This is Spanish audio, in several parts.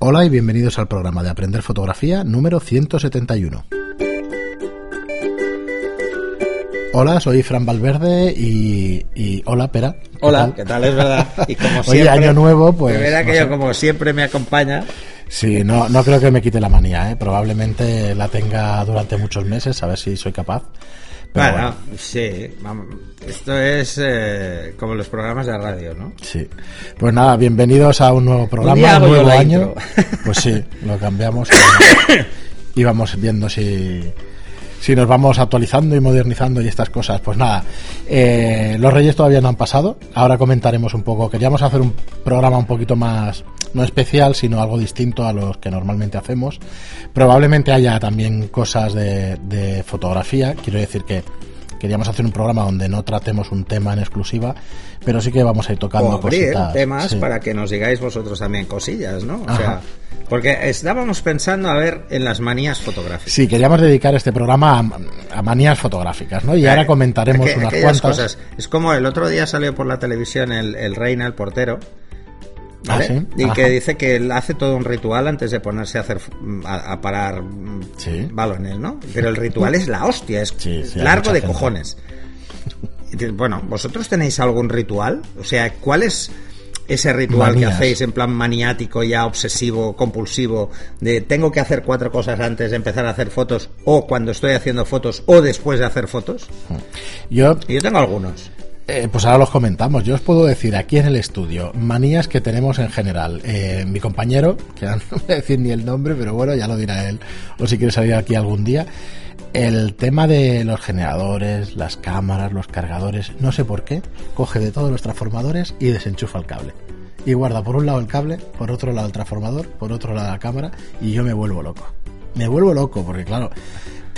Hola y bienvenidos al programa de Aprender Fotografía número 171. Hola, soy Fran Valverde y, y hola, Pera. ¿qué Hola, tal? ¿qué tal? Es verdad. Y como Oye, siempre, año nuevo, pues, de verdad que no yo sé. como siempre me acompaña. Sí, no, no creo que me quite la manía, ¿eh? probablemente la tenga durante muchos meses, a ver si soy capaz. Pero bueno, bueno, sí, esto es eh, como los programas de radio, ¿no? sí. Pues nada, bienvenidos a un nuevo programa, un nuevo año. intro. Pues sí, lo cambiamos y vamos viendo si, si nos vamos actualizando y modernizando y estas cosas. Pues nada, eh, los Reyes todavía no han pasado. Ahora comentaremos un poco. Queríamos hacer un programa un poquito más, no especial, sino algo distinto a los que normalmente hacemos. Probablemente haya también cosas de, de fotografía. Quiero decir que queríamos hacer un programa donde no tratemos un tema en exclusiva, pero sí que vamos a ir tocando O abrir cositas. temas sí. para que nos digáis vosotros también cosillas, ¿no? O Ajá. sea, porque estábamos pensando a ver en las manías fotográficas. Sí, queríamos dedicar este programa a, a manías fotográficas, ¿no? Y ahora comentaremos Aqu- unas Eh, cuantas. cosas. Es como el otro día salió por la televisión el, el Reina, el portero. ¿Vale? Ah, sí. Y que dice que él hace todo un ritual antes de ponerse a hacer a, a parar Sí. balones, ¿no? Pero el ritual es la hostia, es Sí, largo de gente. cojones. Bueno, ¿vosotros tenéis algún ritual? O sea, ¿cuál es ese ritual que hacéis en plan maniático, ya obsesivo, compulsivo, de tengo que hacer cuatro cosas antes de empezar a hacer fotos, o cuando estoy haciendo fotos, o después de hacer fotos? Yo, yo tengo algunos. Eh, pues ahora los comentamos. Yo os puedo decir aquí en el estudio manías que tenemos en general. Eh, mi compañero, que no voy a decir ni el nombre, pero bueno, ya lo dirá él, o si quiere salir aquí algún día. El tema de los generadores, las cámaras, los cargadores, no sé por qué, coge de todos los transformadores y desenchufa el cable. Y guarda por un lado el cable, por otro lado el transformador, por otro lado la cámara, y yo me vuelvo loco. Me vuelvo loco, porque claro,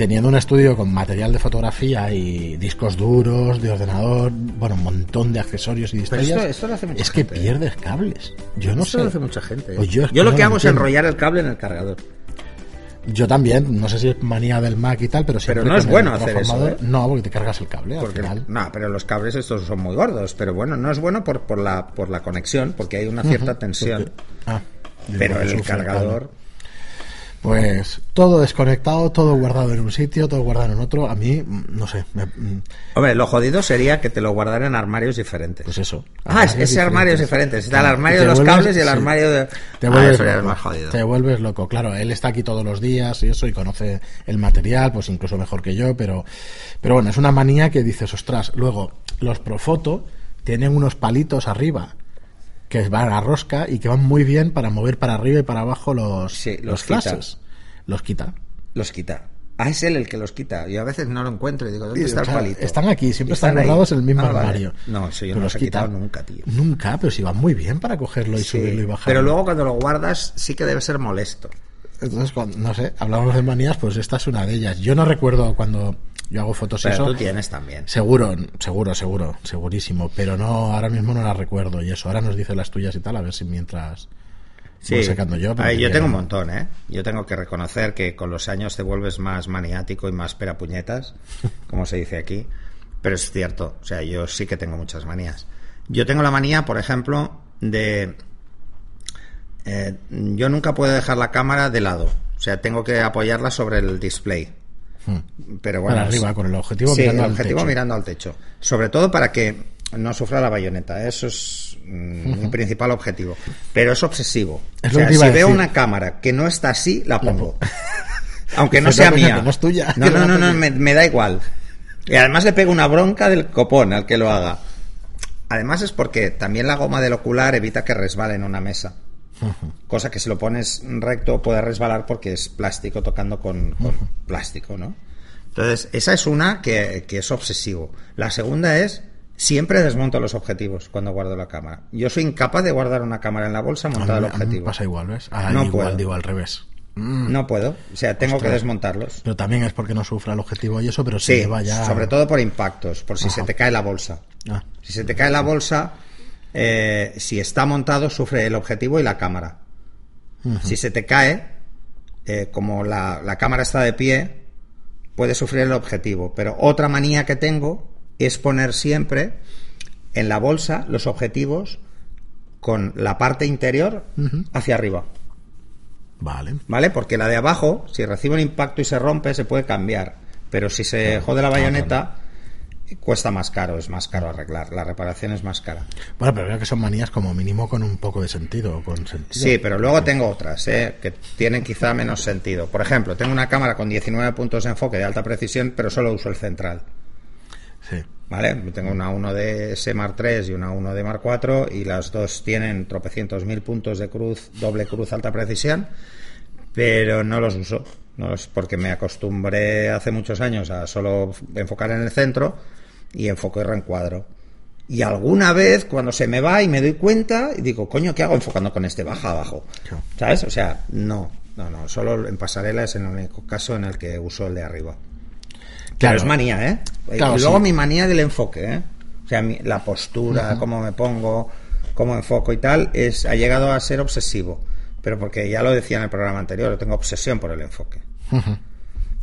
teniendo un estudio con material de fotografía y discos duros, de ordenador, bueno, un montón de accesorios y Pero historias, esto- esto lo hace mucha es que gente, ¿eh? pierdes cables. Yo no Eso sé. lo hace mucha gente. ¿eh? Pues yo lo no que hago es enrollar el cable en el cargador. Yo también, no sé si es manía del Mac y tal, pero siempre no es bueno hacer eso, ¿eh? No, porque te cargas el cable al Porque, final. no, pero los cables estos son muy gordos. Pero bueno, no es bueno por, por, la, por la conexión, porque hay una cierta tensión. Ah, digo, Pero porque el cargador. Pues todo desconectado, todo guardado en un sitio, todo guardado en otro. A mí, no sé, me- mm, Hombre, lo jodido sería que te lo guardaran en armarios diferentes. pues eso. ah, ese armario es diferente. Está el armario de los vuelves- cables y el sí. armario de. Te Ah, vuelves, loco, más jodido. te vuelves loco. Claro, él está aquí todos los días y eso, y conoce el material, pues incluso mejor que yo, pero, pero bueno, es una manía que dices, ostras, luego, los Profoto tienen unos palitos arriba que van a rosca y que van muy bien para mover para arriba y para abajo los, Sí, los, flashes. Los quita. Los quita. Ah, es él el que los quita. Yo a veces no lo encuentro y digo, ¿dónde Y, está o el palito? Están aquí, siempre están guardados en el mismo Ah, vale. armario. No, eso yo Pero no los he quitado quita. nunca, tío. Nunca, pero si van muy bien para cogerlo y Sí, subirlo y bajarlo. pero luego cuando lo guardas sí que debe ser molesto. Entonces, cuando- no sé, hablamos de manías, pues esta es una de ellas. Yo no recuerdo cuando yo hago fotos Pero eso. tú tienes también. Seguro, seguro, seguro, segurísimo. Pero no, ahora mismo no las recuerdo y eso. Ahora nos dice las tuyas y tal, a ver si mientras voy sacando yo. Ay, yo tengo un montón, ¿eh? Yo tengo que reconocer que con los años te vuelves más maniático y más perapuñetas, como se dice aquí. Pero es cierto, o sea, yo sí que tengo muchas manías. Yo tengo la manía, por ejemplo, de... eh, yo nunca puedo dejar la cámara de lado. O sea, tengo que apoyarla sobre el display. Pero bueno, Para arriba, con el objetivo sí, mirando el al objetivo techo. mirando al techo. Sobre todo para que no sufra la bayoneta. Eso es mm, mi principal objetivo. Pero es obsesivo. Es o sea, si veo decir. una cámara que no está así, la pongo. Aunque no sea mía. no es tuya. No, no, no, no, me, me da igual. Y además le pego una bronca del copón al que lo haga. Además es porque también la goma del ocular evita que resbale en una mesa. Cosa que si lo pones recto puede resbalar porque es plástico tocando con, con plástico, ¿no? Entonces, esa es una que, que es obsesivo. La segunda es, siempre desmonto los objetivos cuando guardo la cámara. Yo soy incapaz de guardar una cámara en la bolsa montada el a mí me objetivo. pasa igual, ¿ves? Ah, No igual, puedo. digo al revés. Mm. No puedo. O sea, tengo Ostras. que desmontarlos. Pero también es porque no sufra el objetivo y eso, pero se Sí, lleva ya. sobre todo por impactos, por si Ajá. se te cae la bolsa. Ah, Si se te cae la bolsa, eh, si está montado, sufre el objetivo y la cámara. Si se te cae, eh, como la, la cámara está de pie, puede sufrir el objetivo. Pero otra manía que tengo es poner siempre en la bolsa los objetivos con la parte interior hacia arriba. Vale. ¿Vale? Porque la de abajo, si recibe un impacto y se rompe, se puede cambiar. Pero si se jode la bayoneta, cuesta más caro, es más caro arreglar. La reparación es más cara. Bueno, pero creo que son manías como mínimo con un poco de sentido. Con sentido. Sí, pero luego tengo otras ¿eh? que tienen quizá menos sentido. Por ejemplo, tengo una cámara con 19 puntos de enfoque de alta precisión, pero solo uso el central. Sí. ¿Vale? Tengo una 1D Mark III y una 1D Mark IV y las dos tienen tropecientos mil puntos de cruz, doble cruz alta precisión, pero no los uso. No los, porque me acostumbré hace muchos años a solo enfocar en el centro y enfoco y reencuadro. Y alguna vez, cuando se me va y me doy cuenta, y digo, coño, ¿qué hago enfocando con este baja abajo? ¿Sabes? O sea, no, no, no. Solo en pasarela es el único caso en el que uso el de arriba. Claro, es manía, ¿eh? y luego mi manía del enfoque, ¿eh? O sea, la postura, cómo me pongo, cómo enfoco y tal, es, ha llegado a ser obsesivo. Pero porque ya lo decía en el programa anterior, tengo obsesión por el enfoque. a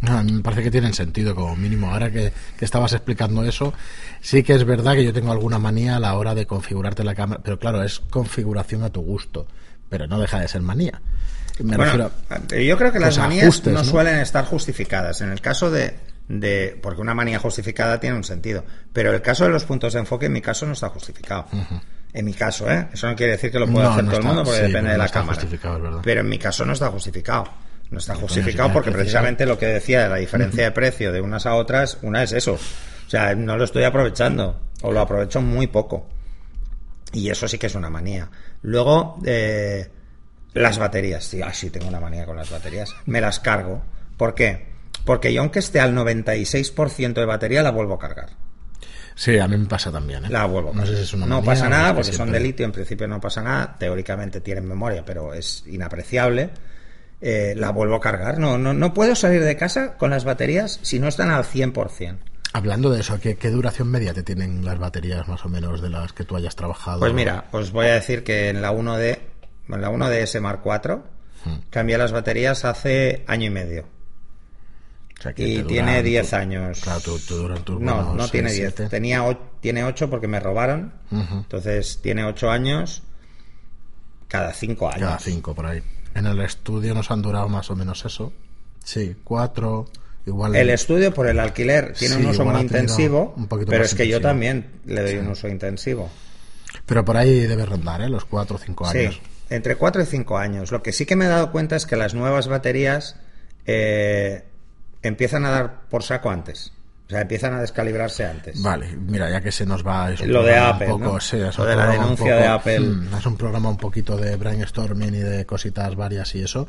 me parece que tienen sentido como mínimo. Ahora que, estabas explicando eso, sí que es verdad que yo tengo alguna manía a la hora de configurarte la cámara, pero claro, es configuración a tu gusto, pero no deja de ser manía. bueno, yo creo que las manías no, suelen estar justificadas. En el caso de, de. Porque una manía justificada tiene un sentido. Pero el caso de los puntos de enfoque, en mi caso, no está justificado. En mi caso, ¿eh? Eso no quiere decir que lo pueda hacer todo el mundo porque depende de la cámara. Pero en mi caso no está justificado. No está justificado porque precisamente lo que decía de la diferencia de precio de unas a otras, una es eso. O sea, no lo estoy aprovechando o lo aprovecho muy poco. Y eso sí que es una manía. Luego, eh, las baterías. Sí, ah, sí, tengo una manía con las baterías. Me las cargo. ¿Por qué? Porque yo aunque esté al 96% de batería, la vuelvo a cargar. Sí, a mí me pasa también. ¿eh? La vuelvo. No, sé si es una no pasa nada, porque son de litio, en principio no pasa nada. Teóricamente tienen memoria, pero es inapreciable. Eh, la vuelvo a cargar. No, no, no puedo salir de casa con las baterías si no están al 100%. Hablando de eso, ¿qué, duración media te tienen las baterías más o menos de las que tú hayas trabajado? Pues mira, os voy a decir que en la 1D, en la 1DS Mark IV, hmm. cambié las baterías hace año y medio. y tiene 10 años. no, no tiene 10. Tenía, tiene 8 porque me robaron. Entonces tiene 8 años cada 5 años. Cada 5 por ahí. En el estudio nos han durado más o menos eso. Sí, cuatro. Igual el estudio por el alquiler tiene un uso muy intensivo, pero es que yo también le doy un uso intensivo. Pero por ahí debe rondar, ¿eh? Los cuatro o cinco años. Sí, entre cuatro y cinco años. Lo que sí que me he dado cuenta es que las nuevas baterías eh, empiezan a dar por saco antes. O sea, empiezan a descalibrarse antes. Vale, mira, ya que se nos va... Lo de Apple, poco, sí, Lo de la denuncia de Apple. Mm, es un programa un poquito de brainstorming y de cositas varias y eso.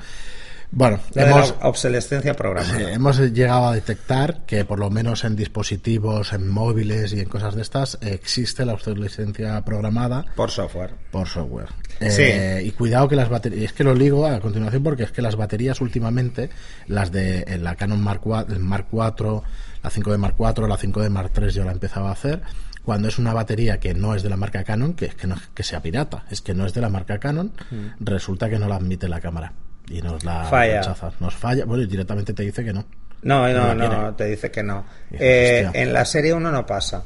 Bueno, hemos, obsolescencia programada. hemos llegado a detectar que por lo menos en dispositivos, en móviles y en cosas de estas existe la obsolescencia programada. Por software. Por software. Eh, y cuidado que las baterías, es que lo digo a continuación porque es que las baterías últimamente, las de la Canon Mark IV, Mark 4 la 5D Mark IV, la 5D Mark III yo la empezaba a hacer, cuando es una batería que no es de la marca Canon, que es que no que sea pirata, es que no es de la marca Canon, mm. resulta que no la admite la cámara y nos la falla. Nos falla, bueno, y directamente te dice que no. No, no, no, te dice que no. Eh, en la serie 1 no pasa.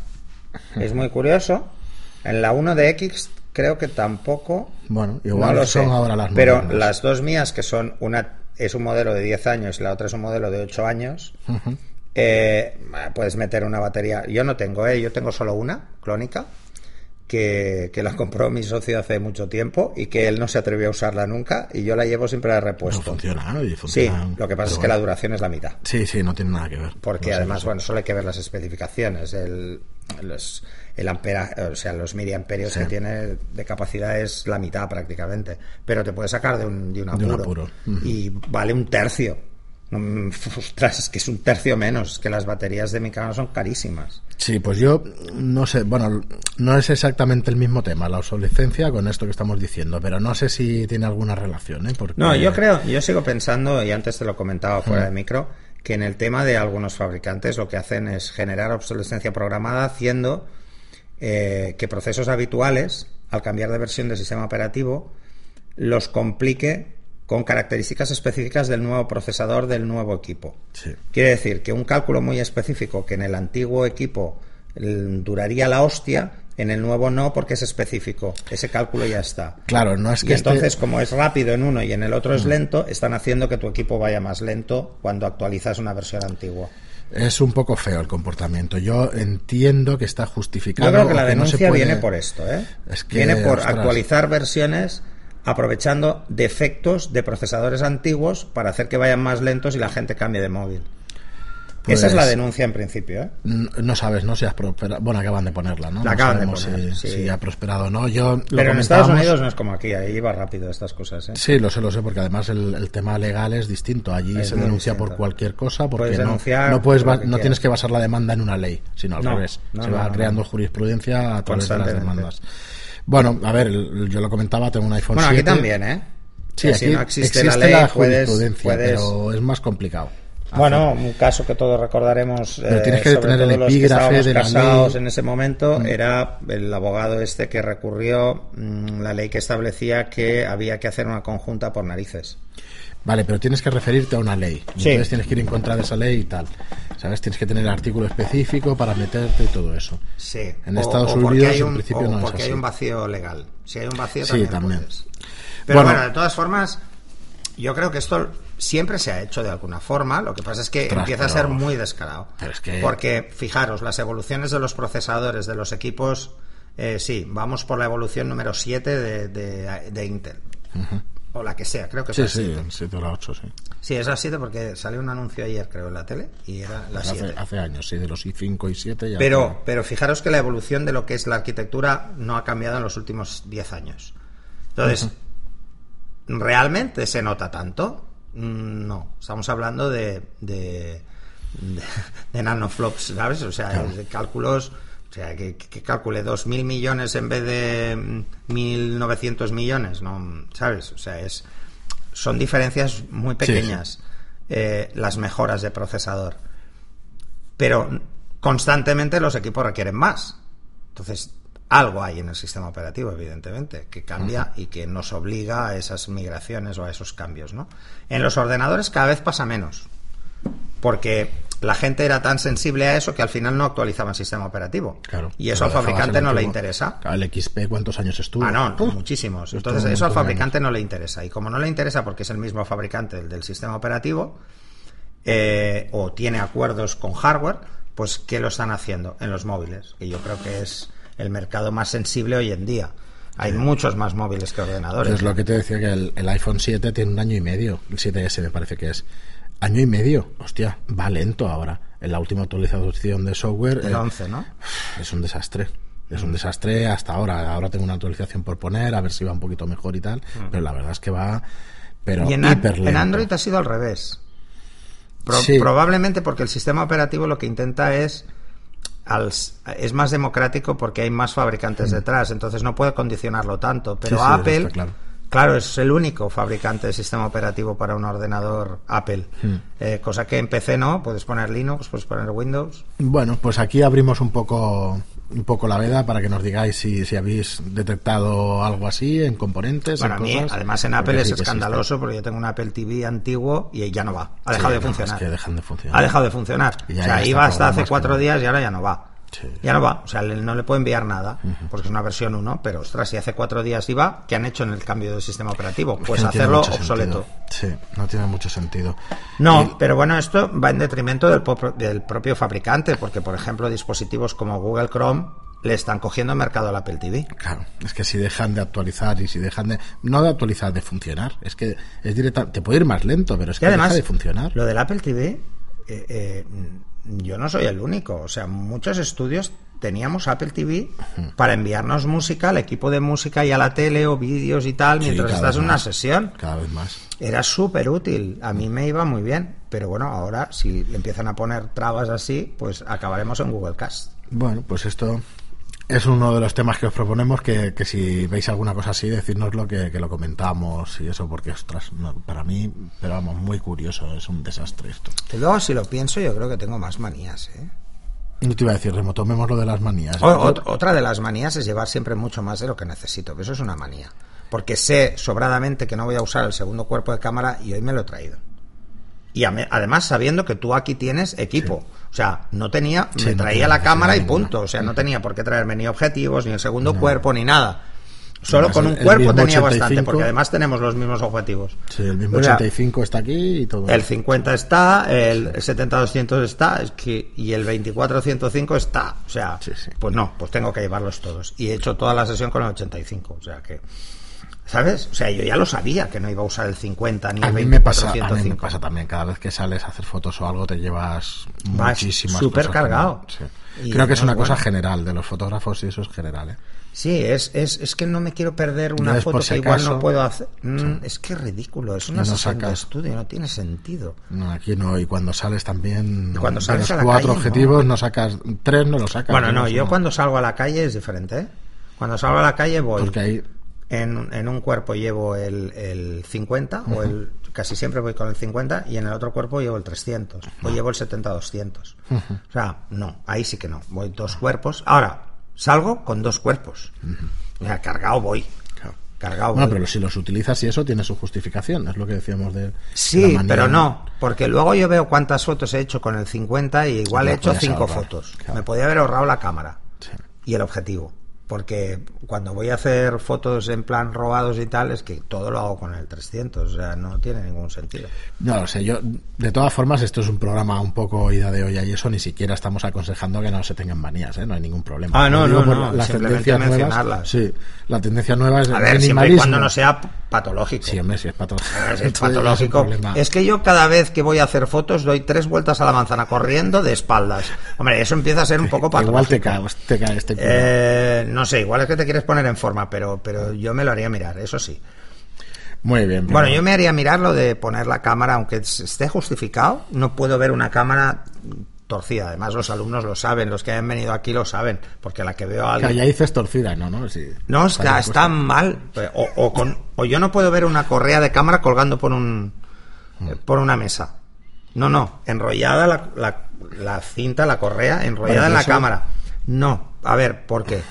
Es muy curioso. En la 1 de X creo que tampoco. Bueno, igual lo son ahora las Pero las dos mías, que son una es un modelo de 10 años y la otra es un modelo de 8 años, eh, puedes meter una batería. Yo no tengo, ¿eh? yo tengo solo una clónica. Que, la compró mi socio hace mucho tiempo y que él no se atrevió a usarla nunca y yo la llevo siempre de repuesto. funciona, Sí, lo que pasa es que la duración es la mitad. Sí, sí, no tiene nada que ver. Porque además, bueno, solo hay que ver las especificaciones. El, el ampera, o sea, los miliamperios que tiene de capacidad es la mitad prácticamente. Pero te puede sacar de un, de un apuro. Y vale un tercio Ostras, es que es un tercio menos, que las baterías de mi cámara son carísimas. Sí, pues yo no sé, bueno, no es exactamente el mismo tema, la obsolescencia, con esto que estamos diciendo, pero no sé si tiene alguna relación, ¿eh? No, yo creo, yo sigo pensando, y antes te lo comentaba fuera de micro, que en el tema de algunos fabricantes lo que hacen es generar obsolescencia programada haciendo eh, que procesos habituales, al cambiar de versión del sistema operativo, los complique con características específicas del nuevo procesador del nuevo equipo. Quiere decir que un cálculo muy específico que en el antiguo equipo mm, duraría la hostia, En el nuevo no, porque es específico. Ese cálculo ya está. Claro, no es Y que este- entonces, como es rápido en uno y en el otro es lento, están haciendo que tu equipo vaya más lento cuando actualizas una versión antigua. es un poco feo el comportamiento. Yo entiendo que está justificado. Yo creo que la no denuncia puede- viene por esto, ¿eh? Es que, viene por ostras. actualizar versiones aprovechando defectos de procesadores antiguos para hacer que vayan más lentos y la gente cambie de móvil. Pues- Esa es la denuncia en principio, ¿eh? No sabes, ¿no? Si has prosperado. Bueno, acaban de ponerla, ¿no? La No acaban de poner, si, sí. si ha prosperado o no. Yo Pero en Estados Unidos no es como aquí, ahí va rápido estas cosas, ¿eh? Sí, lo sé, lo sé, porque además el, el tema legal es distinto. Allí Es se denuncia distinto. por cualquier cosa, porque no, no, puedes por no tienes que basar la demanda en una ley, sino al No, revés. se va creando jurisprudencia a través de las demandas. Bueno, a ver, yo lo comentaba, tengo un iPhone Bueno, aquí 7. también, ¿eh? Sí, Que aquí si no existe, la ley, puedes, jurisprudencia, puedes- pero es más complicado. Bueno, un caso que todos recordaremos, Pero eh, tienes que sobre tener el todo que epígrafe de casados en ese momento, era el abogado este que recurrió mm, la ley que establecía que había que hacer una conjunta por narices. Vale, pero tienes que referirte a una ley. Sí. Entonces tienes que ir en contra de esa ley y tal. ¿Sabes? Tienes que tener artículo específico para meterte y todo eso. Sí. En Estados porque Unidos, en un- principio, o no es porque hay un vacío legal. Si hay un vacío, Sí, también, también. puedes. Pero bueno, Bueno. de todas formas, yo creo que esto siempre se ha hecho de alguna forma. Lo que pasa es que empieza a ser muy descarado. pero es que- Porque, fijaros, las evoluciones de los procesadores, de los equipos, eh, sí, vamos por la evolución número 7 de, de- de Intel. O la que sea, creo que Sí, es la sí, 7. el 7 o la 8, sí. Sí, es la 7 porque salió un anuncio ayer, creo, en la tele y era la 7. Hace, hace años, sí, de los i5 y 7 ya. Pero, pero fijaros que la evolución de lo que es la arquitectura no ha cambiado en los últimos 10 años. Entonces, ¿realmente se nota tanto? Mm, No, estamos hablando de, de, de, de nanoflops, ¿sabes? O sea, Claro. de cálculos, o sea, que, que calcule 2.000 millones en vez de mm, 1.900 millones, ¿no? ¿Sabes? O sea, es, son diferencias muy pequeñas eh, las mejoras de procesador pero constantemente los equipos requieren más. Entonces, algo hay en el sistema operativo, evidentemente, que cambia y que nos obliga a esas migraciones o a esos cambios, ¿no? En los ordenadores cada vez pasa menos, porque la gente era tan sensible a eso que al final no actualizaba el sistema operativo. Claro. y eso al fabricante no le interesa. El XP, ¿cuántos años estuvo? Ah, no, muchísimos. Entonces, eso al fabricante no le interesa. Y como no le interesa porque es el mismo fabricante del, del sistema operativo, eh, o tiene acuerdos con hardware, pues ¿qué lo están haciendo? En los móviles, que yo creo que es el mercado más sensible hoy en día. Hay muchos más móviles que ordenadores. Es lo que te decía que el, el iPhone 7 tiene un año y medio. El 7S me parece que es. Año y medio. Hostia, va lento ahora. En la última actualización de software. El eh, 11, ¿no? es un desastre. Es un desastre hasta ahora. Ahora tengo una actualización por poner, a ver si va un poquito mejor y tal. Pero la verdad es que va. Pero y en. Android ha sido al revés. Pro- Sí. Probablemente porque el sistema operativo lo que intenta es al- es más democrático porque hay más fabricantes detrás, entonces no puede condicionarlo tanto. Pero Mm. Sí, Apple, claro. Claro, es el único fabricante de sistema operativo para un ordenador Apple. Mm. Eh, cosa que en PC no, puedes poner Linux, puedes poner Windows. Bueno, pues aquí abrimos un poco un poco la veda para que nos digáis si, si habéis detectado algo así en componentes. Bueno, a en mí, cosas, además en Apple es escandaloso porque yo tengo un Apple TV antiguo y ya no va. Ha Sí, dejado de no, funcionar. es que dejan de funcionar. Ha dejado de funcionar. Ya- o sea, ya iba hasta hace cuatro no. días y ahora ya no va. Sí. Ya no va. O sea, no le puedo enviar nada porque es una versión 1, pero ostras, si hace cuatro días iba, ¿qué han hecho en el cambio del sistema operativo? Es Pues que hacerlo obsoleto. sentido. Sí, no tiene mucho sentido. No, pero bueno, esto va en detrimento del, del propio fabricante, porque por ejemplo dispositivos como Google Chrome le están cogiendo mercado al Apple TV. Claro, es que si dejan de actualizar y si dejan de. No de actualizar, de funcionar. Es que es directa. Te puede ir más lento, pero es Y que además, deja de funcionar. lo del Apple TV, eh, eh, yo no soy el único. O sea, muchos estudios teníamos Apple TV para enviarnos música al equipo de música y a la tele o vídeos y tal mientras estás en una sesión. Cada vez más. Era súper útil. A mí me iba muy bien. Pero bueno, ahora si le empiezan a poner trabas así, pues acabaremos en Google Cast. Bueno, pues esto es uno de los temas que os proponemos. Que, que si veis alguna cosa así, decírnoslo, que, que lo comentamos y eso, porque, ostras, no, para mí, pero vamos, muy curioso. Es un desastre esto. Luego, si lo pienso, yo creo que tengo más manías. ¿eh? No te iba a decir, remotomemos lo de las manías. O- ot- otra de las manías es llevar siempre mucho más de lo que necesito, que eso es una manía. Porque sé sobradamente que no voy a usar el segundo cuerpo de cámara y hoy me lo he traído. Y además sabiendo que tú aquí tienes equipo. O sea, no tenía, Sí, me traía la cámara y punto. O sea, no tenía por qué traerme ni objetivos, ni el segundo No. cuerpo, ni nada. Solo Además, con un cuerpo tenía 85. bastante, porque además tenemos los mismos objetivos. Sí, el mismo O sea, 85 está aquí y todo. el 50 está, el 70-200 está, es que, y el 24-105 está. O sea, Sí, sí. pues no, pues tengo que llevarlos todos. Y he hecho toda la sesión con el 85. O sea que, ¿sabes? O sea, yo ya lo sabía que no iba a usar el 50 ni a el mí, me pasa, a mí me 24-105. pasa también, cada vez que sales a hacer fotos o algo te llevas Vas muchísimas súper cosas cargado. sí. Creo que es una cosa general de los fotógrafos y eso es general. ¿eh? Sí, es, es, es que no me quiero perder una foto que igual no puedo hacer. Mm, Es que es ridículo, es una no sesión de estudio, no tiene sentido. No, aquí no, y cuando sales también, Cuando sales a la cuatro calle, objetivos no. sacas, tres no los sacas. Bueno, no, yo cuando salgo a la calle es diferente. ¿eh? Cuando salgo a la calle voy. Porque ahí, En, en un cuerpo llevo el, el 50, o el, casi siempre voy con el 50, y en el otro cuerpo llevo el 300, o llevo el 70-200. O sea, no, ahí sí que no. Voy dos cuerpos. Ahora, salgo con dos cuerpos. O sea, cargado voy. Cargado voy. pero si los utilizas y eso tiene su justificación, es lo que decíamos de. Sí, la pero no, porque luego yo veo cuántas fotos he hecho con el 50 y igual he hecho cinco ahorrar, fotos. claro. Me podía haber ahorrado la cámara Sí. y el objetivo. Porque cuando voy a hacer fotos en plan robados y tal, es que todo lo hago con el 300, o sea, no tiene ningún sentido. No lo sé, yo, de todas formas, esto es un programa un poco ida de olla y eso ni siquiera estamos aconsejando que no se tengan manías, ¿eh? no hay ningún problema. Ah, no, no, no, las simplemente tendencias nuevas. mencionarlas. Sí, la tendencia nueva es el A ver, siempre y cuando no sea patológico. Sí, hombre, si es patológico. Es patológico. es que yo cada vez que voy a hacer fotos doy tres vueltas a la manzana corriendo de espaldas. Hombre, eso empieza a ser un poco patológico. Igual te caes, este. Eh, no sé, igual es que te quieres poner en forma, pero, pero yo me lo haría mirar, eso sí. Muy bien. Bueno, yo me haría mirar lo de poner la cámara, aunque esté justificado, no puedo ver una cámara torcida. Además, los alumnos lo saben, los que hayan venido aquí lo saben, porque la que veo a Que alguien... ya dices torcida, ¿no? no sí. No, está, mal. O, o con, o yo no puedo ver una correa de cámara colgando por un eh, por una mesa. No, no, enrollada la, la- la cinta, la correa, enrollada Bueno, en la eso- cámara. No, a ver, ¿por qué?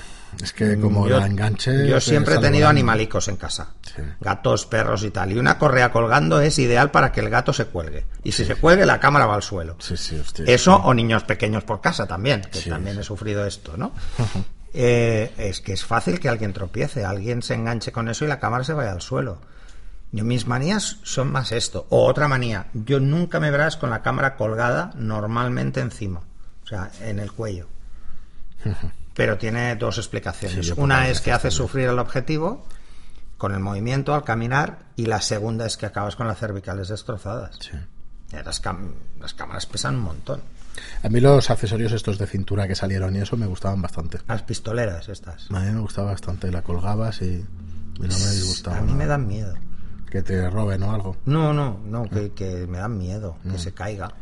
Es que como yo, la enganche. yo siempre he tenido volando. animalicos en casa. Sí. Gatos, perros y tal. Y una correa colgando es ideal para que el gato se cuelgue. Y si se cuelgue, la cámara va al suelo. Sí, sí, hostia. Eso o niños pequeños por casa también, que Sí, también sí. he sufrido esto, ¿no? Eh, es que es fácil que alguien tropiece, alguien se enganche con eso y la cámara se vaya al suelo. Yo, mis manías son más esto. O otra manía, yo nunca me verás con la cámara colgada normalmente encima, o sea, en el cuello. Pero tiene dos explicaciones. Sí, Una es que hace sufrir al objetivo con el movimiento al caminar y la segunda es que acabas con las cervicales destrozadas. Sí. Eh, Las, cam- las cámaras pesan un montón. A mí los accesorios estos de cintura que salieron y eso me gustaban bastante. Las pistoleras estas. A mí me gustaba bastante. La colgabas y, y no me disgustaba. A mí me nada. dan miedo. Que te roben o algo. No, no, no, que, que me dan miedo, que se caiga.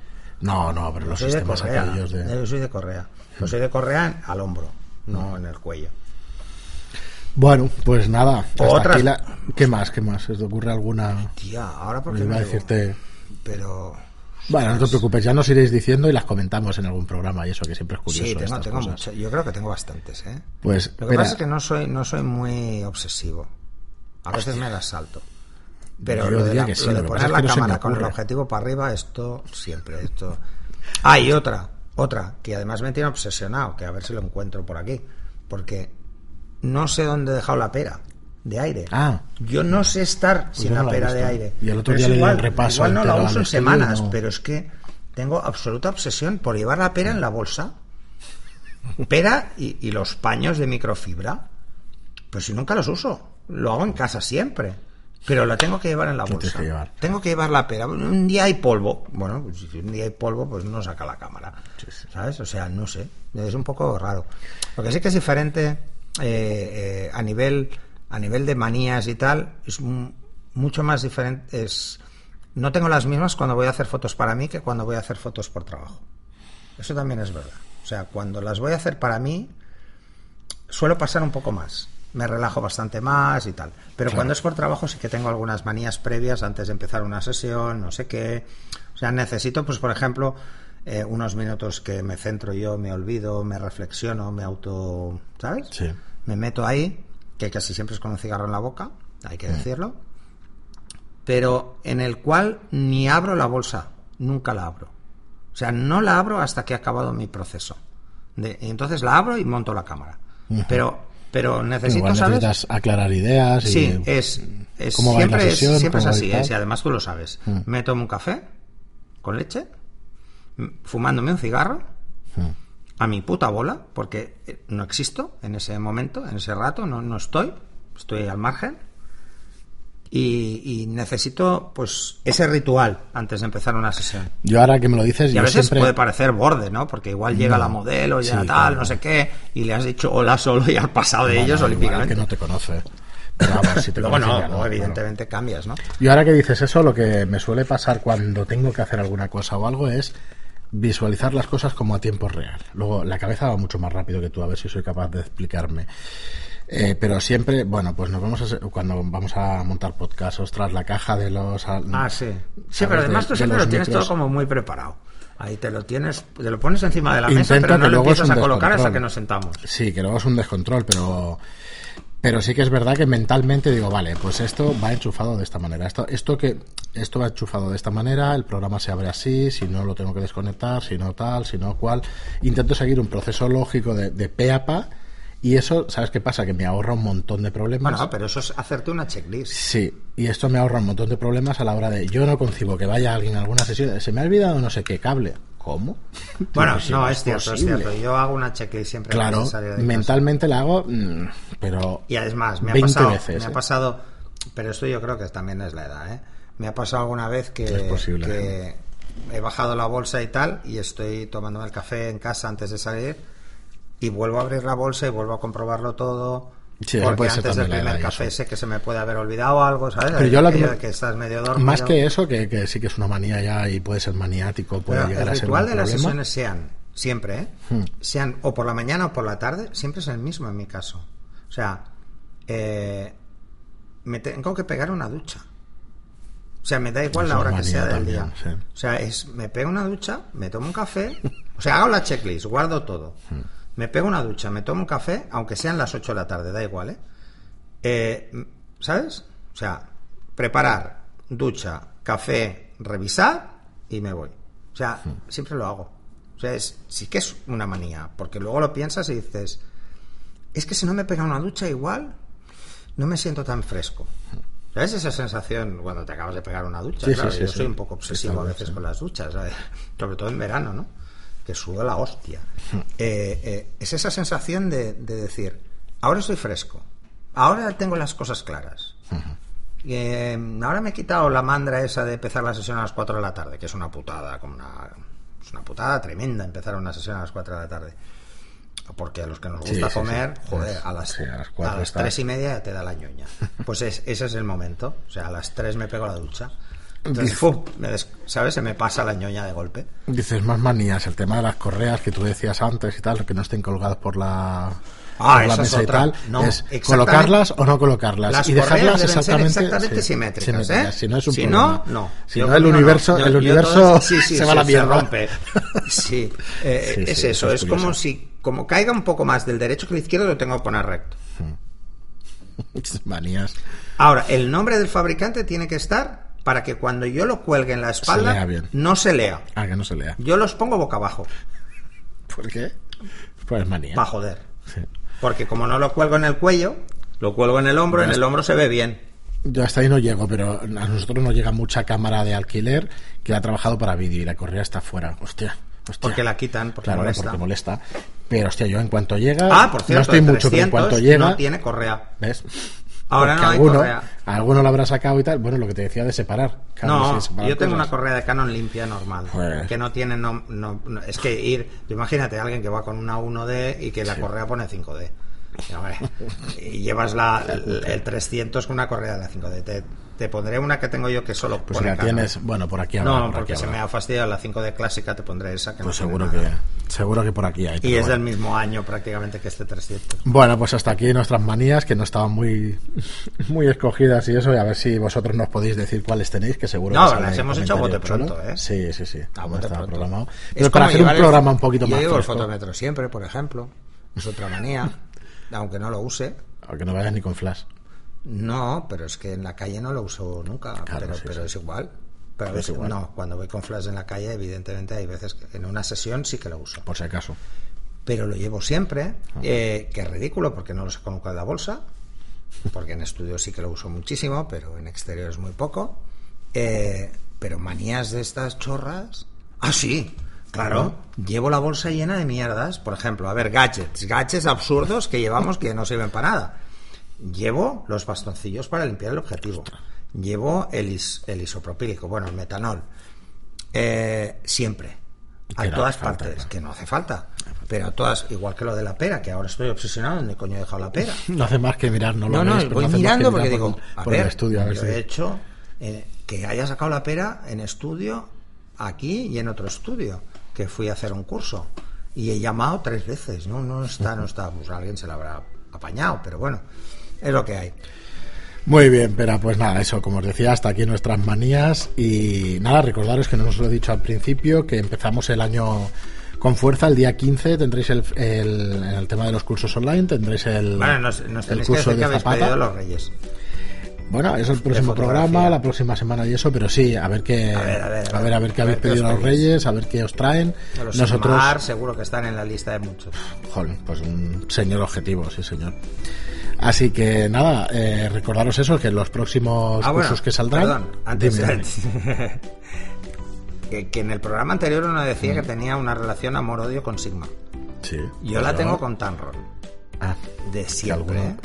No, no, pero los soy de sistemas correa. aquellos de... Yo soy de correa. Yo soy de correa al hombro, no en el cuello. Bueno, pues nada. la- ¿Qué más? ¿Qué más? ¿Se te ocurre alguna...? Tía, ahora porque Iba a decirte... Pero Bueno, no te preocupes, ya nos iréis diciendo y las comentamos en algún programa y eso que siempre es curioso. sí, tengo, estas tengo cosas. mucho- Yo creo que tengo bastantes, ¿eh? Pues, Lo que espera, pasa es que no soy, no soy muy obsesivo. A veces me las salto. Pero Yo lo de, la- que sí, lo de lo que pasa poner la no cámara con el objetivo para arriba, esto siempre, esto. Ah, y otra, otra, que además me tiene obsesionado, que a ver si lo encuentro por aquí. Porque no sé dónde he dejado la pera de aire. Ah. Yo no sé estar sin yo no la pera de aire. Y el otro día le igual, repaso igual no la uso en semanas, no- pero es que tengo absoluta obsesión por llevar la pera en la bolsa. Pera y, y los paños de microfibra. Pues si nunca los uso. Lo hago en casa siempre. Pero la tengo que llevar en la ¿Qué bolsa. tienes que llevar? Tengo que llevar la pera. Un día hay polvo. Bueno, pues si un día hay polvo, pues no saca la cámara. ¿Sabes? O sea, no sé. Es un poco raro. Lo que sí que es diferente eh, eh, a nivel a nivel de manías y tal, es mu- mucho más diferente. Es, no tengo las mismas cuando voy a hacer fotos para mí que cuando voy a hacer fotos por trabajo. Eso también es verdad. O sea, cuando las voy a hacer para mí, suelo pasar un poco más. Me relajo bastante más y tal. Pero cuando es por trabajo sí que tengo algunas manías previas antes de empezar una sesión, no sé qué. O sea, necesito, pues, por ejemplo, eh, unos minutos que me centro yo, me olvido, me reflexiono, me auto... ¿Sabes? Sí. Me meto ahí, que casi siempre es con un cigarro en la boca, hay Mm. que decirlo. Pero en el cual ni abro la bolsa, nunca la abro. O sea, no la abro hasta que he acabado mi proceso. De, y entonces la abro y monto la cámara. Pero, pero necesito, Igual ¿sabes? necesitas aclarar ideas. Y, Sí, es, es cómo va la siempre, es, siempre es cómo así, ir tal. ¿eh? Y además tú lo sabes. Me tomo un café con leche, m- fumándome un cigarro, a mi puta bola, porque eh, no existo en ese momento, en ese rato, no, no estoy, estoy al margen. Y, y necesito, pues, ese ritual antes de empezar una sesión. Yo ahora que me lo dices, Y a veces siempre... puede parecer borde, ¿no? Porque igual llega No. la modelo, ya Sí, tal, claro. no sé qué, y le has dicho hola solo y has pasado de Bueno, ellos olímpicamente. que no te conoce. Pero vamos, si te Luego conoce no, claro. evidentemente cambias, ¿no? Y ahora que dices eso, lo que me suele pasar cuando tengo que hacer alguna cosa o algo es visualizar las cosas como a tiempo real. Luego, la cabeza va mucho más rápido que tú, a ver si soy capaz de explicarme. Eh, pero siempre, bueno, pues nos vamos a, cuando vamos a montar podcast, ostras, la caja de los... Ah, sí. Sí, pero además De- tú siempre lo tienes micros. todo como muy preparado. Ahí te lo tienes, te lo pones encima de la mesa, pero no lo empiezas a colocar hasta que nos sentamos. Sí, que luego es un descontrol, pero pero sí que es verdad que mentalmente digo, vale, pues esto va enchufado de esta manera. Esto esto que esto va enchufado de esta manera, el programa se abre así, si no lo tengo que desconectar, si no tal, si no cual. Intento seguir un proceso lógico de, de pe a pa y eso, ¿sabes qué pasa? Que me ahorra un montón de problemas. Bueno, pero eso es hacerte una checklist. Sí, y esto me ahorra un montón de problemas a la hora de yo no concibo que vaya alguien a alguna sesión, se me ha olvidado no sé qué cable. ¿Cómo? Bueno, si no, es es cierto, es cierto. Yo hago una checklist siempre Claro, de mentalmente la hago, mm, pero Y además, me ha 20 pasado, veces, me ha ¿eh? pasado, pero esto yo creo que también es la edad, ¿eh? Me ha pasado alguna vez que, Es posible, que he bajado la bolsa y tal, y estoy tomándome el café en casa antes de salir, y vuelvo a abrir la bolsa y vuelvo a comprobarlo todo. Sí, porque antes del primer café eso. sé que se me puede haber olvidado algo, ¿sabes? Pero yo la- que estás medio dormido. Más que eso, que, que sí que es una manía ya y puede ser maniático, puede Pero llegar el a ser ritual un de las sesiones sean, siempre, ¿eh? Hmm. Sean o por la mañana o por la tarde, siempre es el mismo en mi caso. O sea, eh, me tengo que pegar una ducha. O sea, me da igual la hora que sea del también, día. sí. O sea, es, me pego una ducha, me tomo un café, o sea, hago la checklist, guardo todo. Hmm. Me pego una ducha, me tomo un café, aunque sean las 8 de la tarde, da igual, ¿eh? Eh, ¿Sabes? O sea, preparar, ducha, café, revisar y me voy. O sea, siempre lo hago. O sea, es, sí que es una manía, porque luego lo piensas y dices, es que si no me pega una ducha igual, no me siento tan fresco. ¿Sabes esa sensación cuando te acabas de pegar una ducha? Sí, Claro, sí, yo soy un poco obsesivo a veces con las duchas, ¿sabes? sobre todo en verano, ¿no? Sudo la hostia. Eh, eh, es esa sensación de, de decir, ahora estoy fresco, ahora tengo las cosas claras. Eh, ahora me he quitado la mandra esa de empezar la sesión a las 4 de la tarde, que es una putada, como una, es una putada tremenda empezar una sesión a las 4 de la tarde. Porque a los que nos gusta sí, sí. comer, joder, a las, a las a cuatro las está. 3 y media ya te da la ñoña. Pues es, ese es el momento. O sea, a las 3 me pego la ducha. Entonces, ¡fum! me des- ¿sabes? Se me pasa la ñoña de golpe. Dices más manías, el tema de las correas que tú decías antes y tal, que no estén colgadas por la, Ah, por la esa es mesa y tal, No, es colocarlas o no colocarlas Las y dejarlas exactamente, exactamente sí, simétricas, ¿eh? Si no es un Si problema. no, no. Si Yo no, el universo, Yo- el universo todas- sí, sí, se va a la mierda. rompe. Sí, eh, es eso. Es, es como si, como caiga un poco más del derecho que del izquierdo, lo tengo que poner recto. manías. Ahora, el nombre del fabricante tiene que estar para que cuando yo lo cuelgue en la espalda no se lea. Ah, que no se lea. Yo los pongo boca abajo, ¿Por qué? Pues manía. para joder. Sí. Porque como no lo cuelgo en el cuello, lo cuelgo en el hombro, en el hombro se ve bien. Yo hasta ahí no llego, pero a nosotros nos llega mucha cámara de alquiler que ha trabajado para vídeo y la correa está fuera. Hostia. hostia. Porque la quitan, porque claro, molesta. porque molesta. Pero hostia, yo en cuanto llega. Ah, por cierto, no estoy mucho, pero en 300 cuanto llega. no tiene correa. ¿Ves? Ahora no hay alguno, correa. alguno lo habrá sacado y tal. Bueno, lo que te decía de separar. No, separar yo tengo cosas. una correa de Canon limpia normal, Pues- que no tiene no, no- no- es que ir, imagínate a alguien que va con una 1D y que la correa pone 5D. Y, hombre, y llevas la, el, el 300 con una correa de la 5D. Te, te pondré una que tengo yo que solo Pues si la tienes, bueno, por aquí habrá. No, por porque aquí se me ha fastidiado la 5D clásica, te pondré esa que Pues no seguro que, seguro que por aquí hay. Y es bueno. del mismo año prácticamente que este 300. Bueno, pues hasta aquí nuestras manías que no estaban muy, muy escogidas y eso, y a ver si vosotros nos podéis decir cuáles tenéis, que seguro No, que las hemos hecho a bote chulo. pronto, ¿eh? Sí, sí, sí. A no bote pronto. programado. Es Pero para como hacer un el- programa un poquito yo más llevo el fotómetro siempre, por ejemplo. Es otra manía, aunque no lo use. aunque no vayas ni con flash. No, pero es que en la calle no lo uso nunca. Claro, pero sí, pero sí. es igual. Pero a veces, igual. no, cuando voy con flash en la calle, evidentemente hay veces que en una sesión sí que lo uso. Por si acaso. Pero lo llevo siempre, Ah. eh, que es ridículo porque no lo saco nunca de la bolsa, porque en estudio sí que lo uso muchísimo, pero en exterior es muy poco. Eh, pero manías de estas chorras. Ah, sí, claro. Llevo la bolsa llena de mierdas. Por ejemplo, a ver, gadgets. Gadgets absurdos que llevamos que no sirven para nada. Llevo los bastoncillos para limpiar el objetivo. Llevo el, is- el isopropílico, bueno, el metanol. Eh, siempre. A Que no todas falta, partes. claro. Que no hace falta. Pero a todas, igual que lo de la pera, que ahora estoy obsesionado. ¿Dónde coño he dejado la pera? No hace más que mirar, no lo No, no, pero voy que mirando porque por digo, a por el ver, estudio, a ver yo si- he hecho eh, que haya sacado la pera en estudio aquí y en otro estudio, que fui a hacer un curso. Y he llamado tres veces, no, no está, no está, pues alguien se la habrá apañado, pero bueno, es lo que hay. Muy bien, pero pues nada, eso, como os decía, hasta aquí nuestras manías. Y nada, recordaros que no os lo he dicho al principio, que empezamos el año con fuerza. El día 15 tendréis el, el, en el tema de los cursos online, tendréis el, Bueno, nos, nos el curso que de Zapata. los reyes. Bueno, es el próximo programa, la próxima semana y eso, pero sí, a ver qué, A ver, a ver, a ver, a ver qué habéis pedido a los reyes, a ver qué os traen. Los Nosotros, Sigmar seguro que están en la lista de muchos. Joder, pues un señor objetivo, sí señor. Así que nada, eh, recordaros eso, que los próximos Ah, bueno, cursos que saldrán... Perdón, antes, Dime, que, que en el programa anterior uno decía que tenía una relación amor-odio con Sigma. Sí. Yo la tengo con Tanron. Ah, De siempre. ¿eh?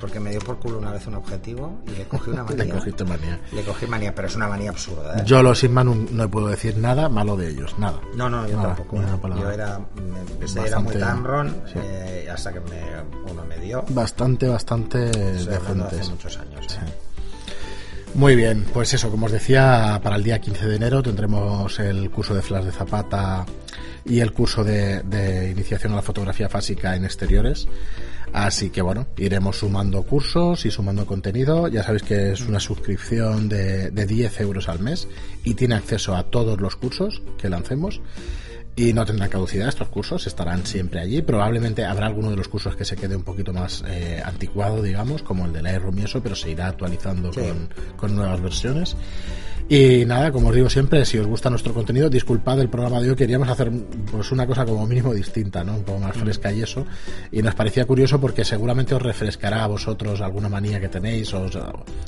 Porque me dio por culo una vez un objetivo y le cogí una manía. le cogiste manía. Le cogí manía, pero es una manía absurda. ¿eh? Yo los Sigma no, puedo decir nada malo de ellos, nada. no, no, yo Nada, tampoco. Yo era, me era muy Bastante, Tanron sí. eh, hasta que me, uno me dio. Bastante, bastante hace muchos años. ¿eh? Sí. Muy bien, pues eso, como os decía, para el día 15 de enero tendremos el curso de Flash de Zapata y el curso de, iniciación a la fotografía básica en exteriores. Así que bueno, iremos sumando cursos y sumando contenido. Ya sabéis que es una suscripción de, de 10 euros al mes y tiene acceso a todos los cursos que lancemos. Y no tendrán caducidad estos cursos, estarán siempre allí. Probablemente habrá alguno de los cursos que se quede un poquito más eh, anticuado, digamos, como el de y eso, pero se irá actualizando Sí. con, con nuevas versiones. Y nada, como os digo siempre, si os gusta nuestro contenido, disculpad el programa de hoy, queríamos hacer pues una cosa como mínimo distinta, ¿no? Un poco más fresca y eso. Y nos parecía curioso porque seguramente os refrescará a vosotros alguna manía que tenéis, os,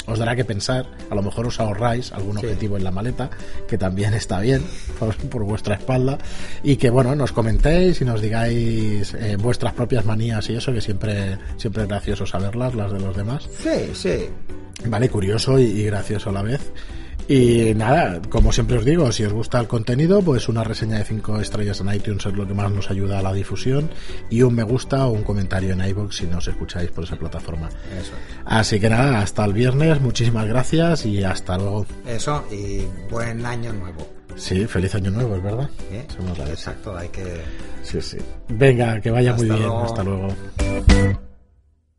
os dará que pensar, a lo mejor os ahorráis algún Sí. objetivo en la maleta, que también está bien por, por vuestra espalda, y que bueno, nos comentéis y nos digáis eh, vuestras propias manías y eso, que siempre, siempre es gracioso saberlas, las de los demás. Sí, sí. Vale, curioso y, y gracioso a la vez. Y nada, como siempre os digo, si os gusta el contenido, pues una reseña de 5 estrellas en iTunes es lo que más nos ayuda a la difusión y un me gusta o un comentario en iVoox si nos escucháis por esa plataforma. Eso. Así que nada, hasta el viernes, muchísimas gracias y hasta luego. Eso y buen año nuevo. Sí, feliz año nuevo, es verdad. ¿eh? Exacto, hay que... Sí, sí. Venga, que vaya muy bien. luego. Hasta luego.